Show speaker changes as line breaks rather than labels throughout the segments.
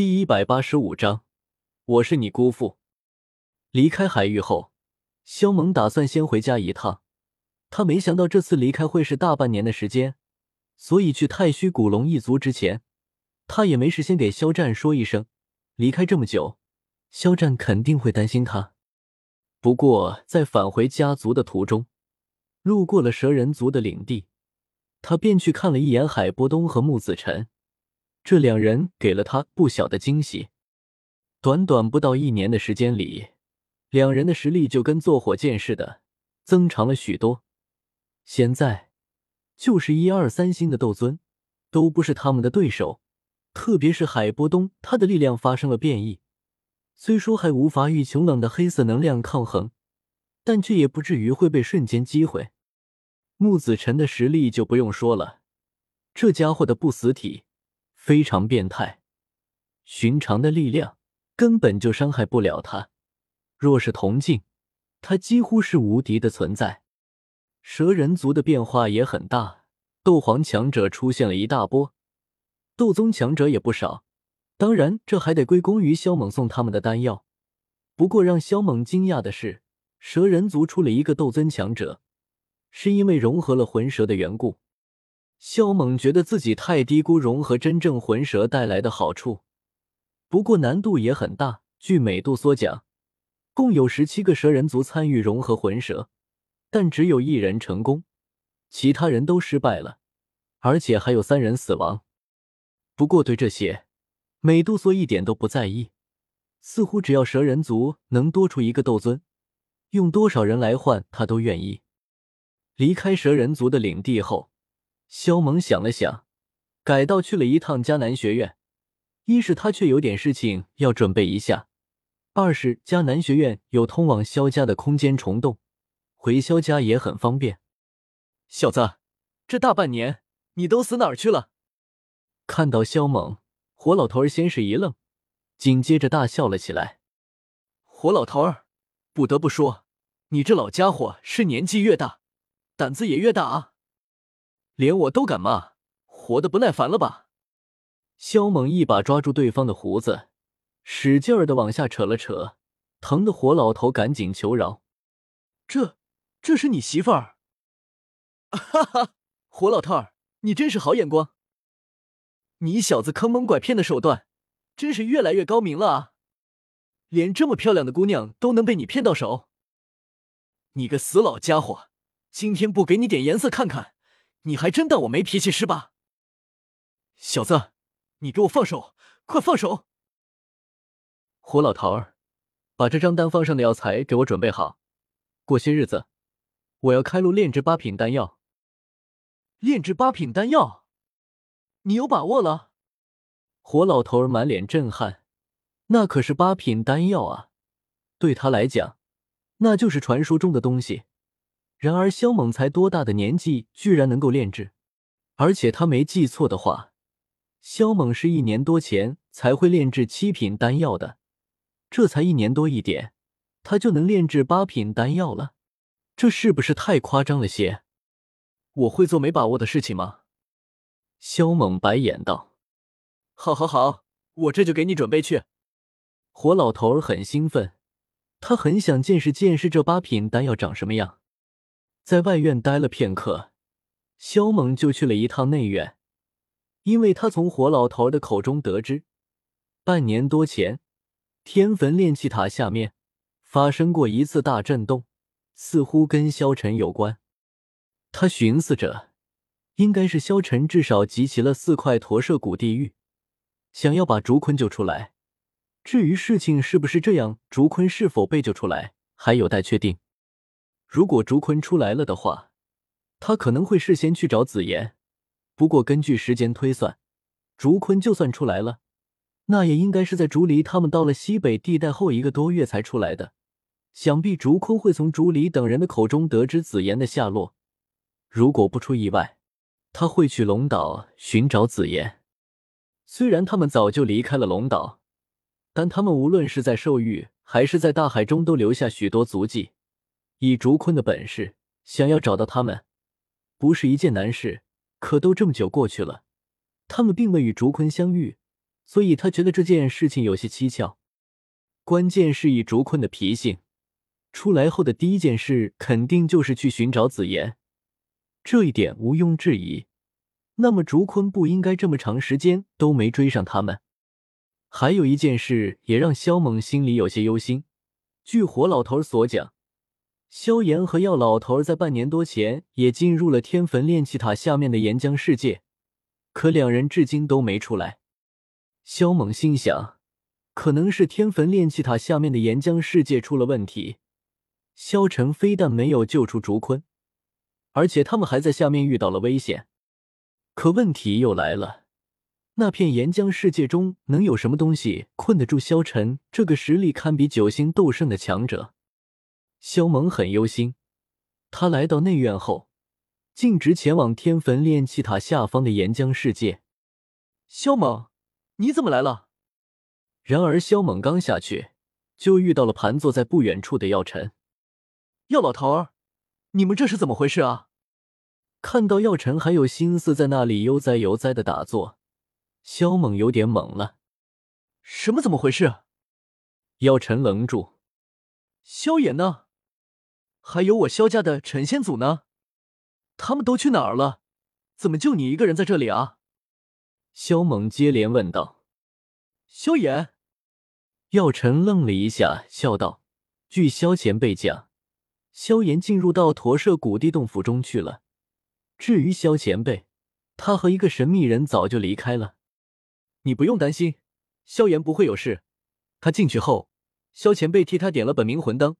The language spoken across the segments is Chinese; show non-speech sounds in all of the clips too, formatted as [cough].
第一百八十五章，我是你姑父。离开海域后，萧猛打算先回家一趟。他没想到这次离开会是大半年的时间，所以去太虚古龙一族之前，他也没事先给肖战说一声。离开这么久，肖战肯定会担心他。不过在返回家族的途中，路过了蛇人族的领地，他便去看了一眼海波东和木子辰。这两人给了他不小的惊喜。短短不到一年的时间里，两人的实力就跟坐火箭似的增长了许多。现在，就是一二三星的斗尊都不是他们的对手。特别是海波东，他的力量发生了变异，虽说还无法与穷冷的黑色能量抗衡，但却也不至于会被瞬间击毁。木子辰的实力就不用说了，这家伙的不死体。非常变态，寻常的力量根本就伤害不了他。若是同境，他几乎是无敌的存在。蛇人族的变化也很大，斗皇强者出现了一大波，斗宗强者也不少。当然，这还得归功于萧猛送他们的丹药。不过，让萧猛惊讶的是，蛇人族出了一个斗尊强者，是因为融合了魂蛇的缘故。萧猛觉得自己太低估融合真正魂蛇带来的好处，不过难度也很大。据美杜莎讲，共有十七个蛇人族参与融合魂蛇，但只有一人成功，其他人都失败了，而且还有三人死亡。不过对这些，美杜莎一点都不在意，似乎只要蛇人族能多出一个斗尊，用多少人来换，他都愿意。离开蛇人族的领地后。萧猛想了想，改道去了一趟迦南学院。一是他却有点事情要准备一下，二是迦南学院有通往萧家的空间虫洞，回萧家也很方便。小子，这大半年你都死哪儿去了？看到萧猛，火老头儿先是一愣，紧接着大笑了起来。火老头儿，不得不说，你这老家伙是年纪越大，胆子也越大啊！连我都敢骂，活的不耐烦了吧？萧猛一把抓住对方的胡子，使劲儿的往下扯了扯，疼的火老头赶紧求饶：“这，这是你媳妇儿？” [laughs] 哈哈，火老头儿，你真是好眼光！你小子坑蒙拐骗的手段，真是越来越高明了啊！连这么漂亮的姑娘都能被你骗到手，你个死老家伙，今天不给你点颜色看看！你还真当我没脾气是吧，小子，你给我放手，快放手！胡老头儿，把这张单方上的药材给我准备好，过些日子我要开路炼制八品丹药。炼制八品丹药，你有把握了？火老头儿满脸震撼，那可是八品丹药啊，对他来讲，那就是传说中的东西。然而，萧猛才多大的年纪，居然能够炼制？而且他没记错的话，萧猛是一年多前才会炼制七品丹药的。这才一年多一点，他就能炼制八品丹药了，这是不是太夸张了些？我会做没把握的事情吗？萧猛白眼道：“好，好，好，我这就给你准备去。”火老头儿很兴奋，他很想见识见识这八品丹药长什么样。在外院待了片刻，萧猛就去了一趟内院，因为他从火老头的口中得知，半年多前，天坟炼气塔下面发生过一次大震动，似乎跟萧晨有关。他寻思着，应该是萧晨至少集齐了四块驼舍古地狱，想要把竹坤救出来。至于事情是不是这样，竹坤是否被救出来，还有待确定。如果竹坤出来了的话，他可能会事先去找紫妍。不过根据时间推算，竹坤就算出来了，那也应该是在竹离他们到了西北地带后一个多月才出来的。想必竹坤会从竹离等人的口中得知紫妍的下落。如果不出意外，他会去龙岛寻找紫妍。虽然他们早就离开了龙岛，但他们无论是在兽域还是在大海中，都留下许多足迹。以竹坤的本事，想要找到他们，不是一件难事。可都这么久过去了，他们并未与竹坤相遇，所以他觉得这件事情有些蹊跷。关键是以竹坤的脾性，出来后的第一件事肯定就是去寻找紫妍，这一点毋庸置疑。那么竹坤不应该这么长时间都没追上他们。还有一件事也让萧猛心里有些忧心。据火老头所讲，萧炎和药老头在半年多前也进入了天坟炼气塔下面的岩浆世界，可两人至今都没出来。萧猛心想，可能是天坟炼气塔下面的岩浆世界出了问题。萧晨非但没有救出竹坤，而且他们还在下面遇到了危险。可问题又来了。那片岩浆世界中能有什么东西困得住萧晨这个实力堪比九星斗圣的强者？萧猛很忧心。他来到内院后，径直前往天坟炼气塔下方的岩浆世界。萧猛，你怎么来了？然而萧猛刚下去，就遇到了盘坐在不远处的药尘。
药老头儿，你们这是怎么回事啊？
看到药尘还有心思在那里悠哉悠哉的打坐。萧猛有点懵了，
什么怎么回事？
药尘愣住。
萧炎呢？还有我萧家的陈先祖呢？他们都去哪儿了？怎么就你一个人在这里啊？
萧猛接连问道。
萧炎，
药尘愣了一下，笑道：“据萧前辈讲，萧炎进入到驼舍古地洞府中去了。至于萧前辈，他和一个神秘人早就离开了。”
你不用担心，萧炎不会有事。他进去后，萧前辈替他点了本命魂灯，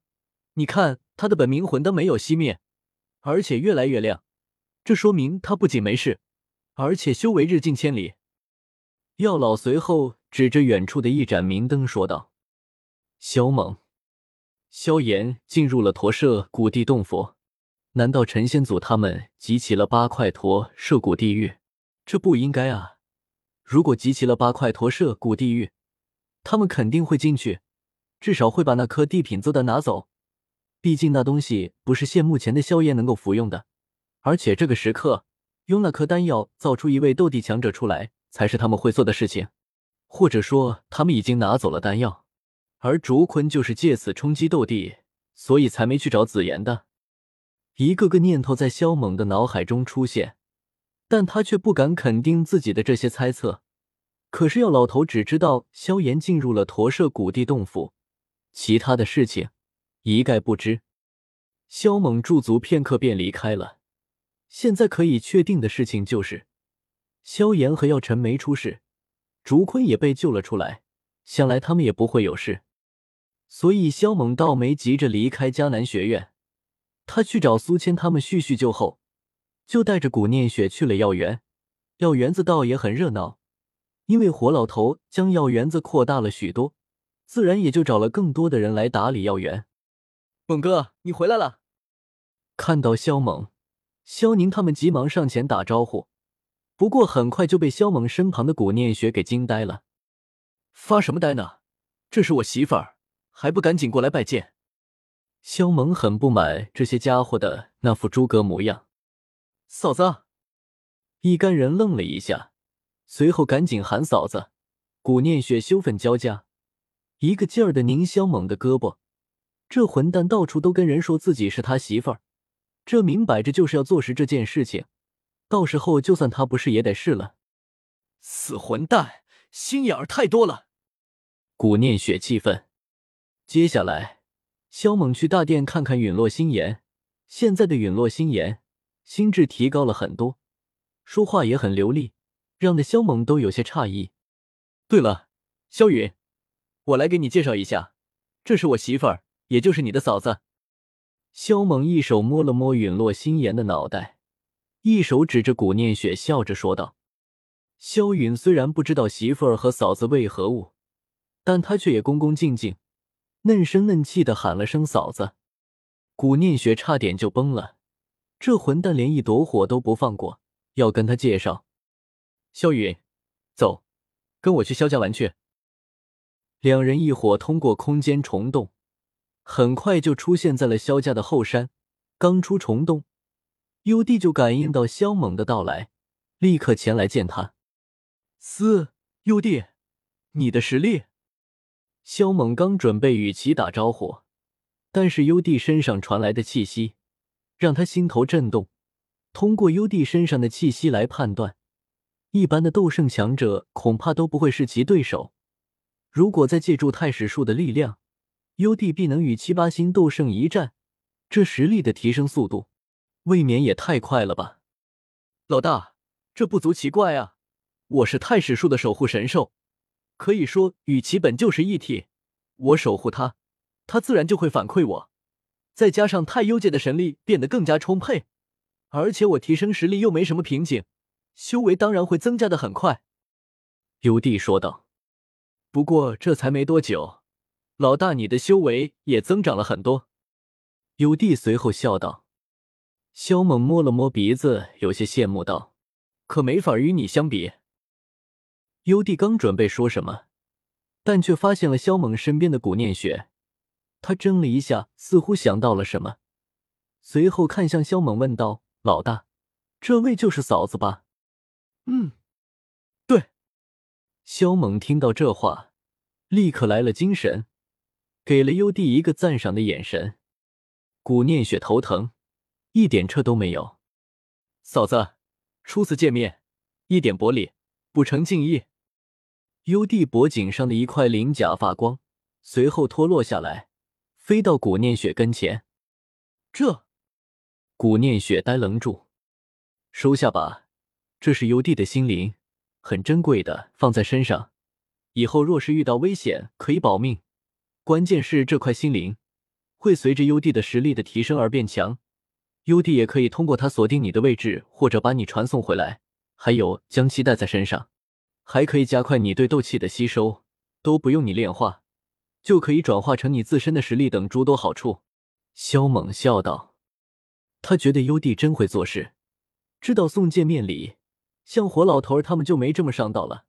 你看他的本命魂灯没有熄灭，而且越来越亮，这说明他不仅没事，而且修为日进千里。
药老随后指着远处的一盏明灯说道：“萧猛，萧炎进入了驼舍古地洞府，难道陈先祖他们集齐了八块驼舍古地狱？这不应该啊！”如果集齐了八块驼舍古地狱，他们肯定会进去，至少会把那颗地品奏丹拿走。毕竟那东西不是现目前的萧炎能够服用的，而且这个时刻用那颗丹药造出一位斗帝强者出来，才是他们会做的事情。或者说，他们已经拿走了丹药，而竹坤就是借此冲击斗帝，所以才没去找紫妍的。一个个念头在萧猛的脑海中出现。但他却不敢肯定自己的这些猜测。可是药老头只知道萧炎进入了驼舍古地洞府，其他的事情一概不知。萧猛驻足片刻便离开了。现在可以确定的事情就是，萧炎和药尘没出事，竹坤也被救了出来，想来他们也不会有事。所以萧猛倒没急着离开迦南学院，他去找苏谦他们叙叙旧后。就带着古念雪去了药园，药园子倒也很热闹，因为火老头将药园子扩大了许多，自然也就找了更多的人来打理药园。
猛哥，你回来了！
看到萧猛，萧宁他们急忙上前打招呼，不过很快就被萧猛身旁的古念雪给惊呆了。
发什么呆呢？这是我媳妇儿，还不赶紧过来拜见！
萧猛很不满这些家伙的那副诸葛模样。
嫂子，
一干人愣了一下，随后赶紧喊嫂子。古念雪羞愤交加，一个劲儿的拧萧猛的胳膊。这混蛋到处都跟人说自己是他媳妇儿，这明摆着就是要坐实这件事情。到时候就算他不是，也得是了。
死混蛋，心眼儿太多了！
古念雪气愤。接下来，萧猛去大殿看看陨落心炎。现在的陨落心炎。心智提高了很多，说话也很流利，让的萧猛都有些诧异。
对了，萧云，我来给你介绍一下，这是我媳妇儿，也就是你的嫂子。
萧猛一手摸了摸陨落心炎的脑袋，一手指着古念雪，笑着说道：“萧云虽然不知道媳妇儿和嫂子为何物，但他却也恭恭敬敬、嫩声嫩气的喊了声嫂子。”古念雪差点就崩了。这混蛋连一朵火都不放过，要跟他介绍。
萧云，走，跟我去萧家玩去。
两人一伙通过空间虫洞，很快就出现在了萧家的后山。刚出虫洞，幽帝就感应到萧猛的到来，立刻前来见他。
嘶，幽帝，你的实力。
萧猛刚准备与其打招呼，但是幽帝身上传来的气息让他心头震动。通过幽帝身上的气息来判断，一般的斗圣强者恐怕都不会是其对手。如果再借助太史术的力量，幽帝必能与七八星斗圣一战，这实力的提升速度未免也太快了吧！
老大，这不足奇怪啊！我是太史术的守护神兽。可以说与其本就是一体，我守护他，他自然就会反馈我。再加上太幽界的神力变得更加充沛，而且我提升实力又没什么瓶颈，修为当然会增加的很快。
幽帝说道。
不过这才没多久，老大你的修为也增长了很多。
有帝随后笑道。萧猛摸了摸鼻子，有些羡慕道：“
可没法与你相比。”
幽帝刚准备说什么，但却发现了萧猛身边的古念雪。他怔了一下，似乎想到了什么，随后看向萧猛问道：“老大，这位就是嫂子吧？”“
嗯，对。”
萧猛听到这话，立刻来了精神，给了幽帝一个赞赏的眼神。古念雪头疼，一点撤都没有。
嫂子，初次见面，一点薄礼，不成敬意。
幽帝脖颈上的一块鳞甲发光，随后脱落下来，飞到古念雪跟前。
这，
古念雪呆愣住，收下吧，这是幽帝的心灵，很珍贵的，放在身上，以后若是遇到危险可以保命。关键是这块心灵会随着幽帝的实力的提升而变强，幽帝也可以通过它锁定你的位置，或者把你传送回来，还有将其带在身上。还可以加快你对斗气的吸收，都不用你炼化，就可以转化成你自身的实力等诸多好处。萧猛笑道：“他觉得幽帝真会做事，知道送见面礼，像火老头儿他们就没这么上道了。”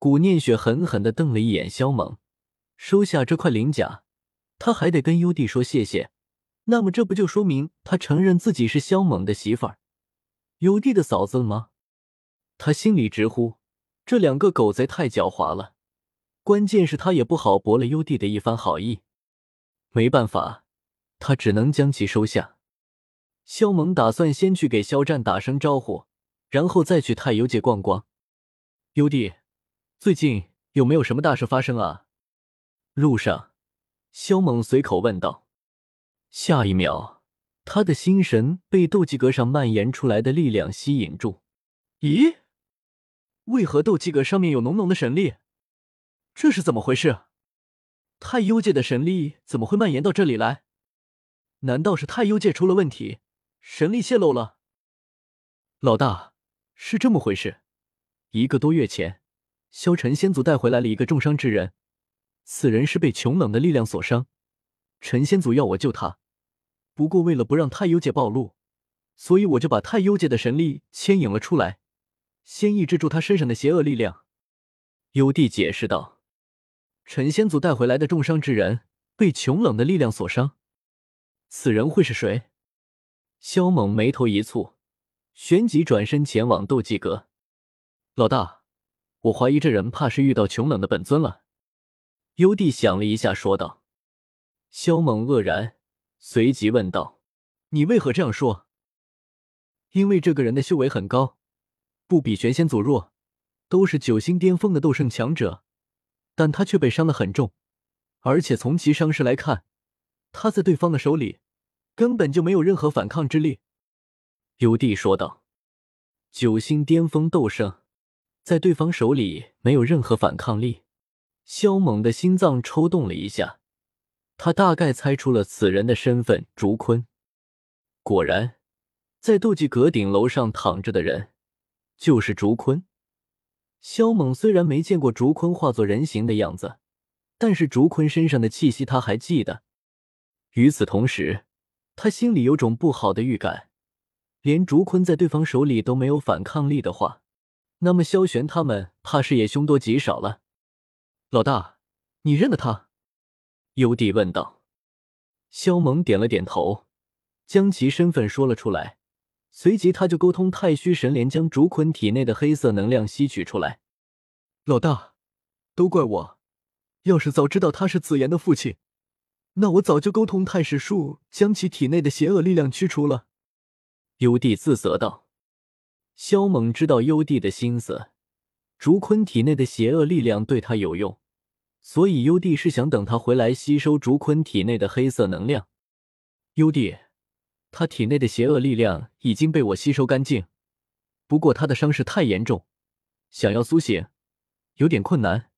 古念雪狠狠的瞪了一眼萧猛，收下这块鳞甲，他还得跟优帝说谢谢。那么这不就说明他承认自己是萧猛的媳妇儿，幽帝的嫂子了吗？他心里直呼。这两个狗贼太狡猾了，关键是他也不好驳了优帝的一番好意，没办法，他只能将其收下。萧猛打算先去给肖战打声招呼，然后再去太幽界逛逛。
优帝，最近有没有什么大事发生啊？
路上，萧猛随口问道。下一秒，他的心神被斗技阁上蔓延出来的力量吸引住。
咦？为何斗气阁上面有浓浓的神力？这是怎么回事？太幽界的神力怎么会蔓延到这里来？难道是太幽界出了问题，神力泄露了？
老大，是这么回事。一个多月前，萧晨先祖带回来了一个重伤之人，此人是被穷冷的力量所伤。陈先祖要我救他，不过为了不让太幽界暴露，所以我就把太幽界的神力牵引了出来。先抑制住他身上的邪恶力量，幽帝解释道：“陈先祖带回来的重伤之人被穷冷的力量所伤，此人会是谁？”萧猛眉头一蹙，旋即转身前往斗技阁。老大，我怀疑这人怕是遇到穷冷的本尊了。幽帝想了一下，说道。萧猛愕然，随即问道：“
你为何这样说？”
因为这个人的修为很高。不比玄仙祖弱，都是九星巅峰的斗圣强者，但他却被伤得很重，而且从其伤势来看，他在对方的手里根本就没有任何反抗之力。幽帝说道：“九星巅峰斗圣，在对方手里没有任何反抗力。”萧猛的心脏抽动了一下，他大概猜出了此人的身份——竹坤。果然，在斗技阁顶楼上躺着的人。就是竹坤。萧猛虽然没见过竹坤化作人形的样子，但是竹坤身上的气息他还记得。与此同时，他心里有种不好的预感：连竹坤在对方手里都没有反抗力的话，那么萧玄他们怕是也凶多吉少了。
老大，你认得他？
幽帝问道。萧猛点了点头，将其身份说了出来。随即，他就沟通太虚神莲，将竹坤体内的黑色能量吸取出来。
老大，都怪我！要是早知道他是紫妍的父亲，那我早就沟通太史术，将其体内的邪恶力量驱除了。
幽帝自责道。萧猛知道幽帝的心思，竹坤体内的邪恶力量对他有用，所以幽帝是想等他回来吸收竹坤体内的黑色能量。幽帝，他体内的邪恶力量已经被我吸收干净，不过他的伤势太严重，想要苏醒有点困难。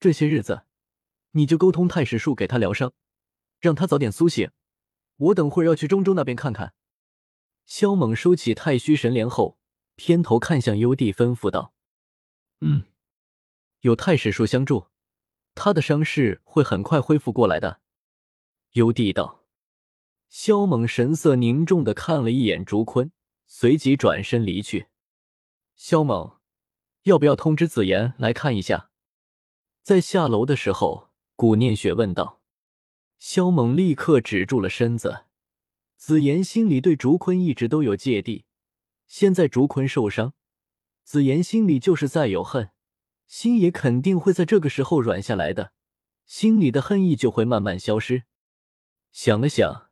这些日子，你就沟通太史术给他疗伤，让他早点苏醒。我等会儿要去中州那边看看。萧猛收起太虚神莲后。偏头看向幽帝，吩咐道：“嗯，有太史术相助，他的伤势会很快恢复过来的。”幽帝道。萧猛神色凝重的看了一眼竹坤，随即转身离去。萧猛，要不要通知紫妍来看一下？在下楼的时候，古念雪问道。萧猛立刻止住了身子。紫妍心里对竹坤一直都有芥蒂。现在竹坤受伤，紫妍心里就是再有恨，心也肯定会在这个时候软下来的，心里的恨意就会慢慢消失。想了想，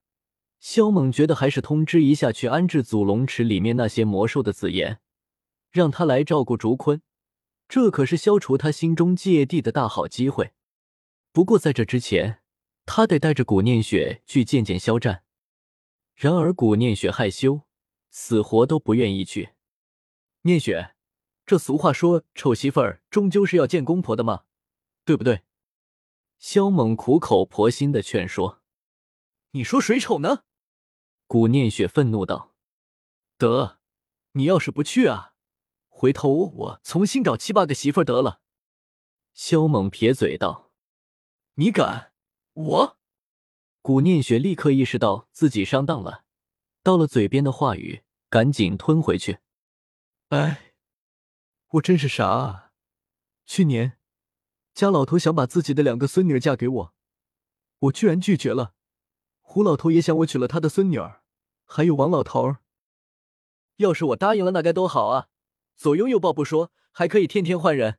萧猛觉得还是通知一下去安置祖龙池里面那些魔兽的紫妍，让他来照顾竹坤，这可是消除他心中芥蒂的大好机会。不过在这之前，他得带着古念雪去见见肖战。然而古念雪害羞。死活都不愿意去。念雪，这俗话说，丑媳妇儿终究是要见公婆的嘛，对不对？萧猛苦口婆心的劝说。你说谁丑呢？古念雪愤怒道。得，你要是不去啊，回头我重新找七八个媳妇儿得了。萧猛撇嘴道。你敢？我？古念雪立刻意识到自己上当了，到了嘴边的话语。赶紧吞回去！哎，我真是傻啊！去年家老头想把自己的两个孙女儿嫁给我，我居然拒绝了。胡老头也想我娶了他的孙女儿，还有王老头。要是我答应了，那该多好啊！左拥右抱不说，还可以天天换人。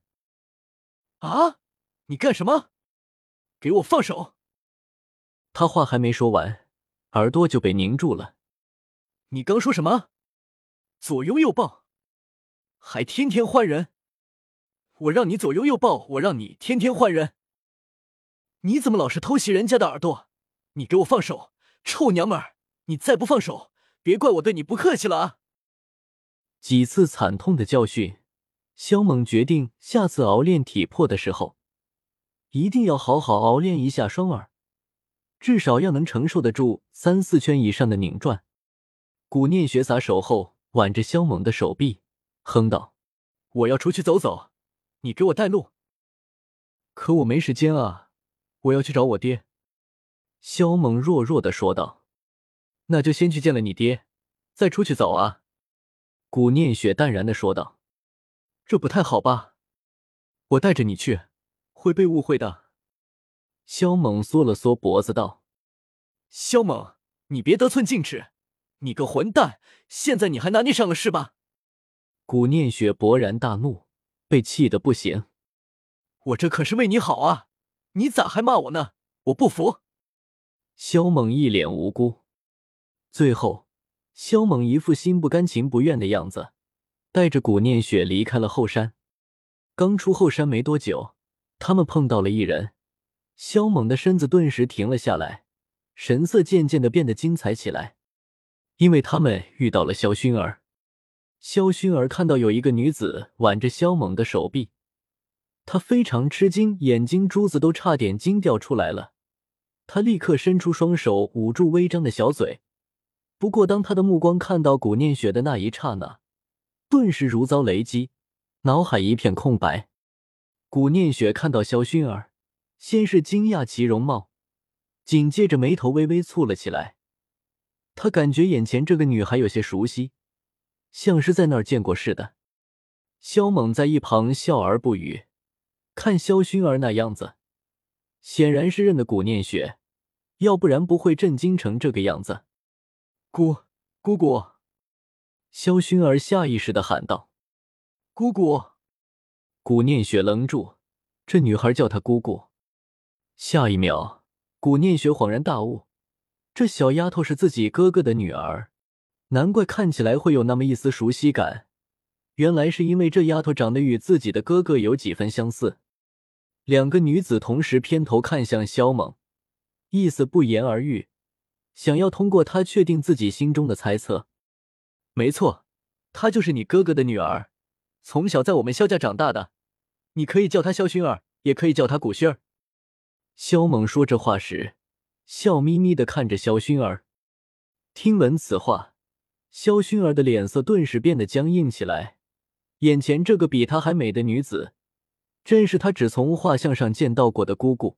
啊！你干什么？给我放手！他话还没说完，耳朵就被拧住了。你刚说什么？左拥右抱，还天天换人。我让你左拥右抱，我让你天天换人。你怎么老是偷袭人家的耳朵？你给我放手，臭娘们儿！你再不放手，别怪我对你不客气了啊！几次惨痛的教训，肖猛决定下次熬炼体魄的时候，一定要好好熬炼一下双耳，至少要能承受得住三四圈以上的拧转。古念雪撒手后。挽着肖猛的手臂，哼道：“我要出去走走，你给我带路。”可我没时间啊，我要去找我爹。”萧猛弱弱的说道。“那就先去见了你爹，再出去走啊。”古念雪淡然的说道。“这不太好吧？我带着你去，会被误会的。”萧猛缩了缩脖子道。“萧猛，你别得寸进尺。”你个混蛋！现在你还拿捏上了是吧？古念雪勃然大怒，被气得不行。我这可是为你好啊！你咋还骂我呢？我不服！萧猛一脸无辜。最后，萧猛一副心不甘情不愿的样子，带着古念雪离开了后山。刚出后山没多久，他们碰到了一人。萧猛的身子顿时停了下来，神色渐渐的变得精彩起来。因为他们遇到了萧薰儿，萧薰儿看到有一个女子挽着萧猛的手臂，她非常吃惊，眼睛珠子都差点惊掉出来了。她立刻伸出双手捂住微张的小嘴。不过，当他的目光看到古念雪的那一刹那，顿时如遭雷击，脑海一片空白。古念雪看到萧薰儿，先是惊讶其容貌，紧接着眉头微微蹙了起来。他感觉眼前这个女孩有些熟悉，像是在那儿见过似的。萧猛在一旁笑而不语，看萧薰儿那样子，显然是认得古念雪，要不然不会震惊成这个样子。姑姑姑，萧薰儿下意识的喊道：“姑姑。”古念雪愣住，这女孩叫她姑姑。下一秒，古念雪恍然大悟，这小丫头是自己哥哥的女儿，难怪看起来会有那么一丝熟悉感。原来是因为这丫头长得与自己的哥哥有几分相似。两个女子同时偏头看向萧猛，意思不言而喻，想要通过他确定自己心中的猜测。没错，她就是你哥哥的女儿，从小在我们萧家长大的。你可以叫她萧薰儿，也可以叫她古薰儿。萧猛说这话时，笑眯眯的看着萧薰儿。听闻此话，萧薰儿的脸色顿时变得僵硬起来。眼前这个比她还美的女子。正是他只从画像上见到过的姑姑，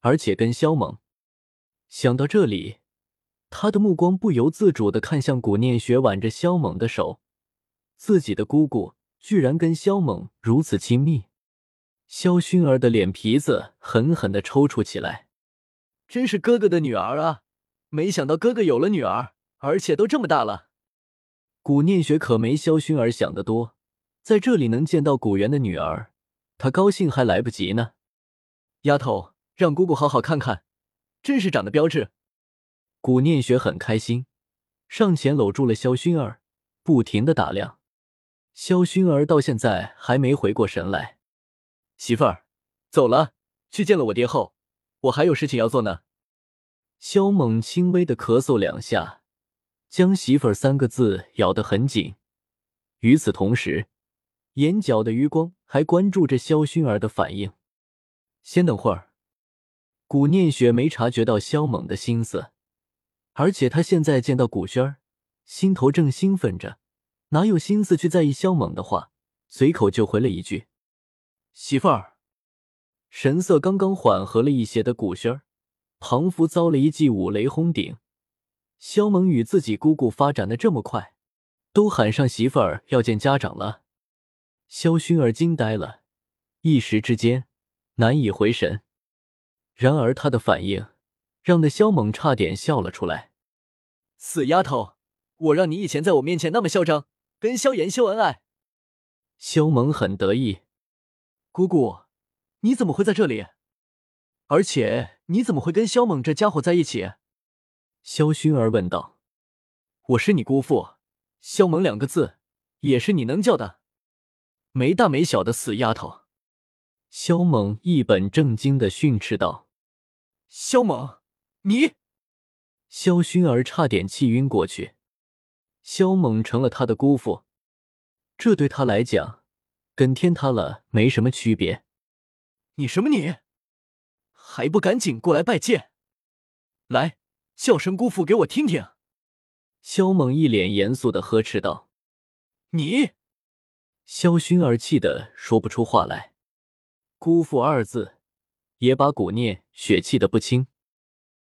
而且跟萧猛。想到这里，他的目光不由自主的看向古念雪挽着萧猛的手，自己的姑姑居然跟萧猛如此亲密。萧薰儿的脸皮子狠狠的抽搐起来，真是哥哥的女儿啊！没想到哥哥有了女儿，而且都这么大了。古念雪可没萧薰儿想的多，在这里能见到古元的女儿。她高兴还来不及呢，丫头，让姑姑好好看看，真是长得标致。古念雪很开心，上前搂住了萧薰儿，不停的打量。萧薰儿到现在还没回过神来。媳妇儿，走了，去见了我爹后，我还有事情要做呢。萧猛轻微的咳嗽两下，将“媳妇儿”三个字咬得很紧。与此同时。眼角的余光还关注着萧薰儿的反应。先等会儿，古念雪没察觉到萧猛的心思，而且他现在见到古轩儿，心头正兴奋着，哪有心思去在意萧猛的话？随口就回了一句：“媳妇儿。”神色刚刚缓和了一些的古轩儿，仿佛遭了一记五雷轰顶。萧猛与自己姑姑发展的这么快，都喊上媳妇儿要见家长了。萧薰儿惊呆了，一时之间难以回神。然而他的反应让那萧猛差点笑了出来。死丫头，我让你以前在我面前那么嚣张，跟萧炎秀恩爱。萧猛很得意。姑姑，你怎么会在这里？而且你怎么会跟萧猛这家伙在一起？萧薰儿问道。我是你姑父，萧猛两个字也是你能叫的。没大没小的死丫头！萧猛一本正经的训斥道：“萧猛，你！”萧薰儿差点气晕过去。萧猛成了他的姑父，这对他来讲跟天塌了没什么区别。你什么你？还不赶紧过来拜见！来，叫声姑父给我听听！萧猛一脸严肃的呵斥道：“你！”萧薰儿气得说不出话来，“姑父”二字也把古念雪气得不轻。